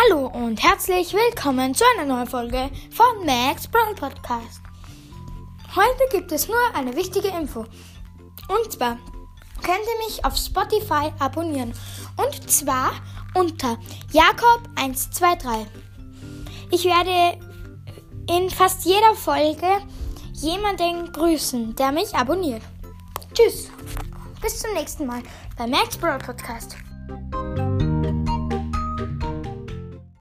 Hallo und herzlich willkommen zu einer neuen Folge von Max Brawl Podcast. Heute gibt es nur eine wichtige Info. Und zwar könnt ihr mich auf Spotify abonnieren. Und zwar unter Jakob123. Ich werde in fast jeder Folge jemanden grüßen, der mich abonniert. Tschüss. Bis zum nächsten Mal bei Max Brawl Podcast.